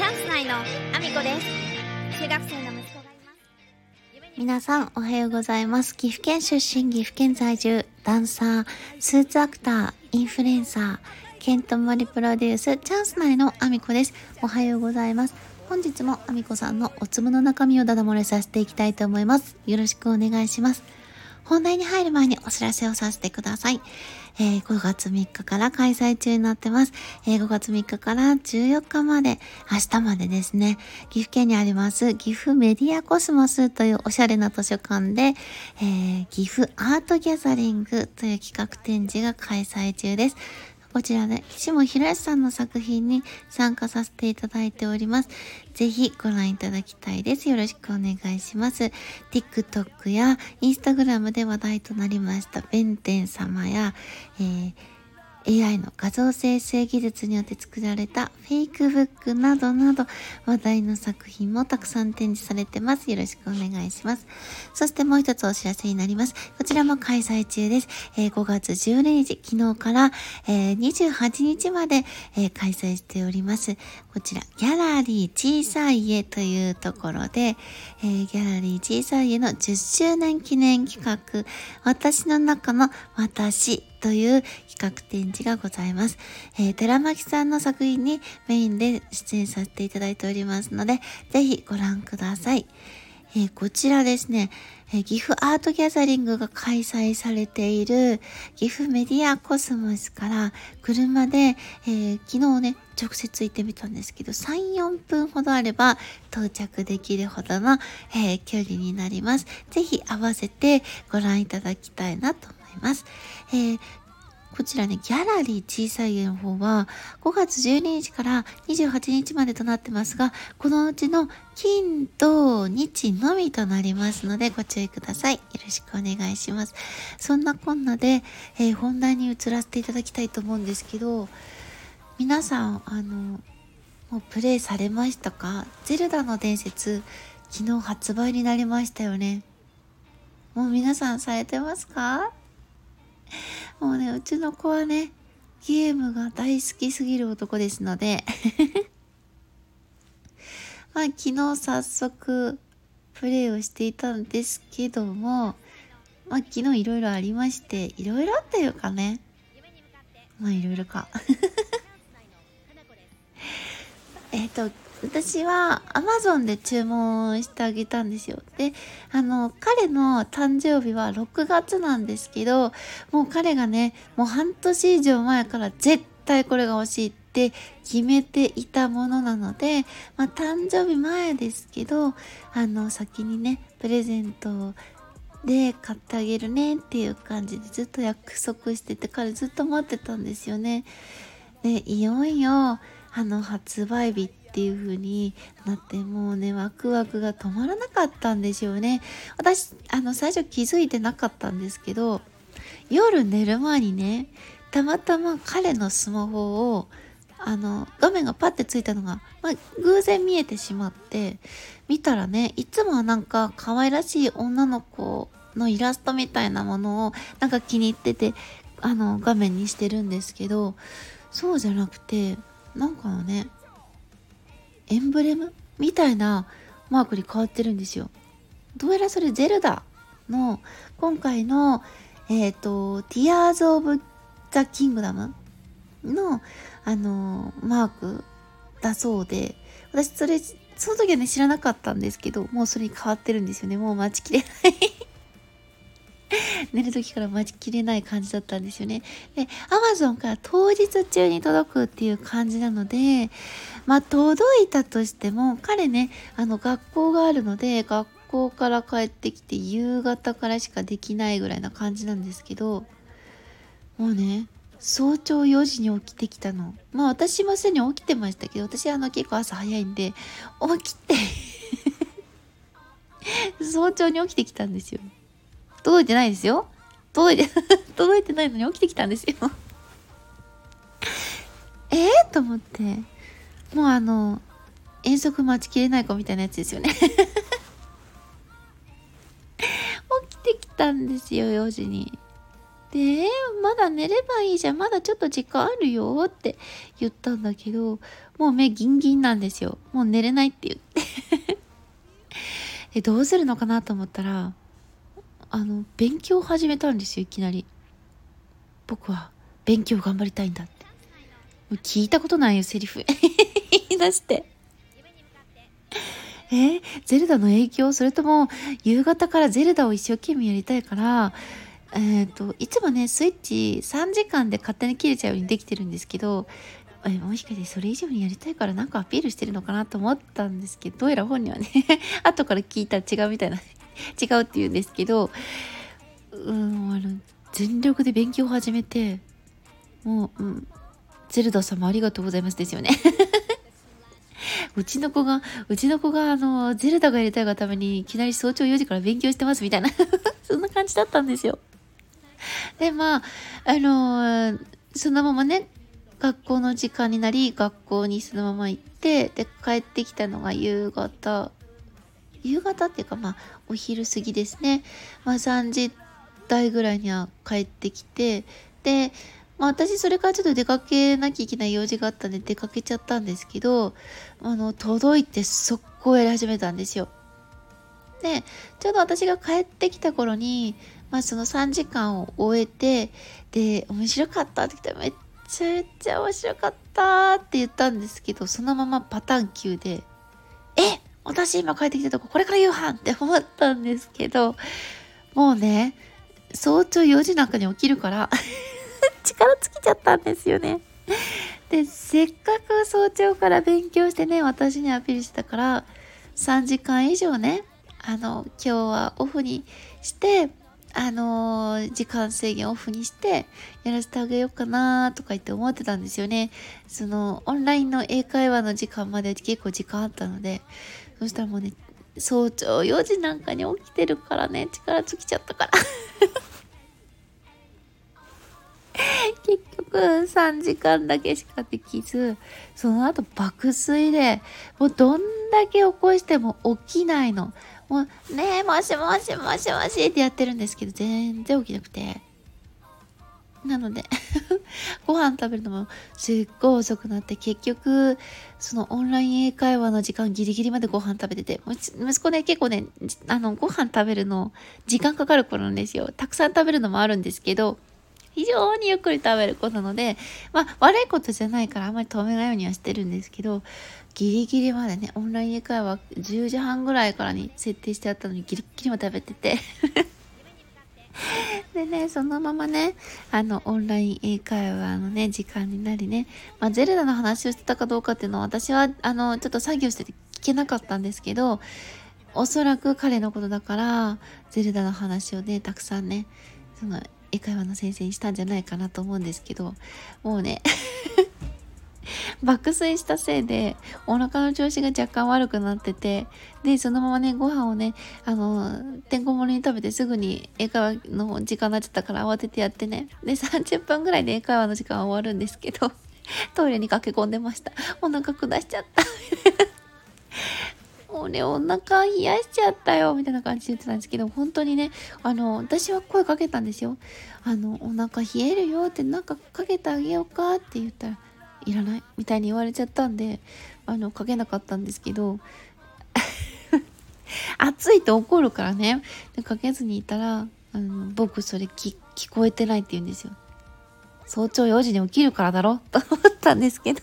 チャンス内のアミコです中学生の息子がいます皆さんおはようございます。岐阜県出身、岐阜県在住、ダンサー、スーツアクター、インフルエンサー、ケントモリプロデュース、チャンス内のアミコです。おはようございます。本日もアミコさんのお粒の中身をダダ漏れさせていきたいと思います。よろしくお願いします。本題に入る前にお知らせをさせてください。えー5月3日から開催中になってます。えー5月3日から14日まで、明日までですね、岐阜県にあります岐阜メディアコスモスというおしゃれな図書館で、えー岐阜アートギャザリングという企画展示が開催中です。こちらで、岸本博さんの作品に参加させていただいております。ぜひご覧いただきたいです。よろしくお願いします。TikTok や Instagram で話題となりました、弁天様や、えー AI の画像生成技術によって作られたフェイクブックなどなど話題の作品もたくさん展示されてます。よろしくお願いします。そしてもう一つお知らせになります。こちらも開催中です。え5月12日、昨日から、え28日まで、え開催しております。こちら、ギャラリー小さい家というところで、えギャラリー小さい家の10周年記念企画、私の中の私という企画展示がございます。えー、寺巻さんの作品にメインで出演させていただいておりますので、ぜひご覧ください。えーこちらですね、えー岐阜アートギャザリングが開催されている岐阜メディアコスモスから車で、えー昨日ね、直接行ってみたんですけど、3、4分ほどあれば到着できるほどの、え距離になります。ぜひ合わせてご覧いただきたいなと思います。えこちらね、ギャラリー小さい家の方は5月12日から28日までとなってますが、このうちの金、土、日のみとなりますのでご注意ください。よろしくお願いします。そんなこんなで、えー本題に移らせていただきたいと思うんですけど、皆さん、あの、もうプレイされましたか？ゼルダの伝説、昨日発売になりましたよね。もう皆さんされてますか？もうね、うちの子はね、ゲームが大好きすぎる男ですので、まあ昨日早速プレイをしていたんですけども、まあ昨日いろいろありまして、いろいろあったいうかね、まあいろいろか。と、私は Amazon で注文してあげたんですよ。で、あの、彼の誕生日は6月なんですけど、もう彼がね、もう半年以上前から絶対これが欲しいって決めていたものなので、まあ誕生日前ですけど、あの、先にね、プレゼントで買ってあげるねっていう感じでずっと約束してて、彼ずっと待ってたんですよね。で、いよいよ、あの、発売日っっていう風になって、もうね、ワクワクが止まらなかったんですよね。私、あの、最初気づいてなかったんですけど、夜寝る前にね、たまたま彼のスマホを、あの、画面がパッてついたのが、まあ、偶然見えてしまって、見たらね、いつもはなんか可愛らしい女の子のイラストみたいなものを、なんか気に入ってて、あの、画面にしてるんですけど、そうじゃなくて、なんかね、エンブレムみたいなマークに変わってるんですよ。どうやらそれゼルダの今回の、えっ、と、Tears of the Kingdom の、あのマークだそうで、私それ、その時はね、知らなかったんですけど、もうそれに変わってるんですよね。もう待ちきれない 寝る時から待ちきれない感じだったんですよね。で、Amazon から当日中に届くっていう感じなので、まあ届いたとしても、彼ね、あの学校があるので、学校から帰ってきて夕方からしかできないぐらいな感じなんですけど、もうね、早朝4時に起きてきたの。まあ私もすでに起きてましたけど、私あの結構朝早いんで、起きて 早朝に起きてきたんですよ。届いてないですよ。届いて、届いてないのに起きてきたんですよ。ええと思って。もうあの、遠足待ちきれない子みたいなやつですよね。起きてきたんですよ、4時に。で、まだ寝ればいいじゃん。まだちょっと時間あるよって言ったんだけど、もう目ギンギンなんですよ。もう寝れないって言ってで、どうするのかなと思ったら、あの、勉強を始めたんですよ、いきなり。僕は勉強頑張りたいんだってもう。聞いたことないよ、セリフ。言い出して。えゼルダの影響それとも、夕方からゼルダを一生懸命やりたいから、えっ、ー、と、いつもね、スイッチ3時間で勝手に切れちゃうようにできてるんですけど、えもしかしてそれ以上にやりたいからなんかアピールしてるのかなと思ったんですけど、どうやら本人はね 後から聞いたら違うみたいな違うって言うんですけど、うん、あの、全力で勉強を始めて、もう、うん、ゼルダ様ありがとうございますですよね うちの子が、うちの子があの、ゼルダがやりたいがためにいきなり早朝4時から勉強してますみたいな そんな感じだったんですよ。で、まあ、あのー、そのままね、学校の時間になり、学校にそのまま行って、で、帰ってきたのが夕方、夕方っていうかまあ、お昼過ぎですね。まあ、3時台ぐらいには帰ってきて、で、まあ私それからちょっと出かけなきゃいけない用事があったんで出かけちゃったんですけど、あの、届いて速攻やり始めたんですよ。で、ちょうど私が帰ってきた頃に、まあその3時間を終えて、で、面白かったって言ったらめっちゃめっちゃ面白かったって言ったんですけど、そのままパターン9で、えっ私今帰ってきたとここれから夕飯って思ったんですけど、もうね、早朝4時なんかに起きるから 力尽きちゃったんですよね。で、せっかく早朝から勉強してね、私にアピールしてたから、3時間以上ね、あの、今日はオフにして、あのー、時間制限オフにしてやらせてあげようかなとか言って思ってたんですよね。そのオンラインの英会話の時間まで結構時間あったので、そしたらもうね、早朝4時なんかに起きてるからね、力尽きちゃったから 結局3時間だけしかできず、その後爆睡で、もうどんだけ起こしても起きないの。もう、ねえ、もしもしもしもしってやってるんですけど、全然起きなくて。なので ご飯食べるのもすっごい遅くなって、結局、そのオンライン英会話の時間ギリギリまでご飯食べてて、息子ね、結構ね、あの、ご飯食べるの時間かかる子なんですよ。たくさん食べるのもあるんですけど、非常にゆっくり食べる子なので、まあ、悪いことじゃないからあんまり止めないようにはしてるんですけど、ギリギリまでね、オンライン英会話10時半ぐらいからに設定してあったのにギリギリも食べてて でね、そのままね、あの、オンライン英会話のね、時間になりね、まあ、ゼルダの話をしてたかどうかっていうのは、私は、あの、ちょっと作業してて聞けなかったんですけど、おそらく彼のことだから、ゼルダの話をね、たくさんね、その、英会話の先生にしたんじゃないかなと思うんですけど、もうね爆睡したせいでお腹の調子が若干悪くなっててでそのままねご飯をねあのてんこ盛りに食べてすぐに英会話の時間になっちゃったから慌ててやってね。で30分ぐらいで英会話の時間は終わるんですけど トイレに駆け込んでました。お腹下しちゃった。もうね、お腹冷やしちゃったよ、みたいな感じで言ってたんですけど、本当にね、あの、私は声かけたんですよ。あの、お腹冷えるよって、なんかかけてあげようかって言ったら、いらないみたいに言われちゃったんで、あの、かけなかったんですけど、暑いと怒るからね、でかけずにいたら、あの、僕それ聞こえてないって言うんですよ。早朝4時に起きるからだろ と思ったんですけど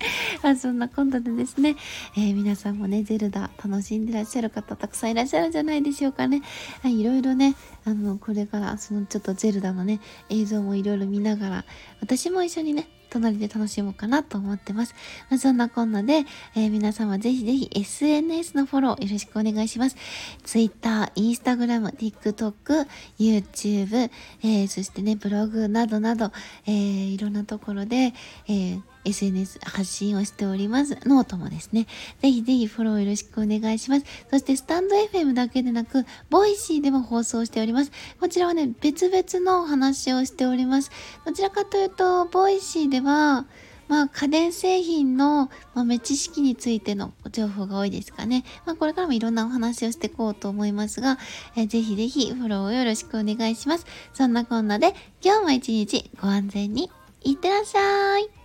あそんな今度でですね、えー、皆さんもね、ゼルダ楽しんでらっしゃる方たくさんいらっしゃるんじゃないでしょうかね。はい、いろいろね、あの、これからそのちょっとゼルダのね、映像もいろいろ見ながら、私も一緒にね、隣で楽しもうかなと思ってます。まあ、そんなこんなで、えー、皆様ぜひぜひ SNS のフォローよろしくお願いします。Twitter、Instagram、TikTok、YouTube、えー、そしてね、ブログなどなど、えー、いろんなところで、えー SNS 発信をしております。ノートもですね、ぜひぜひフォローよろしくお願いします。そしてスタンド FM だけでなく、 Voicy でも放送しております。こちらはね、別々のお話をしております。どちらかというと、 Voicy では、まあ、家電製品の豆知識についての情報が多いですかね。まあ、これからもいろんなお話をしていこうと思いますが、えー、ぜひぜひフォローをよろしくお願いします。そんなこんなで、今日も一日ご安全にいってらっしゃい。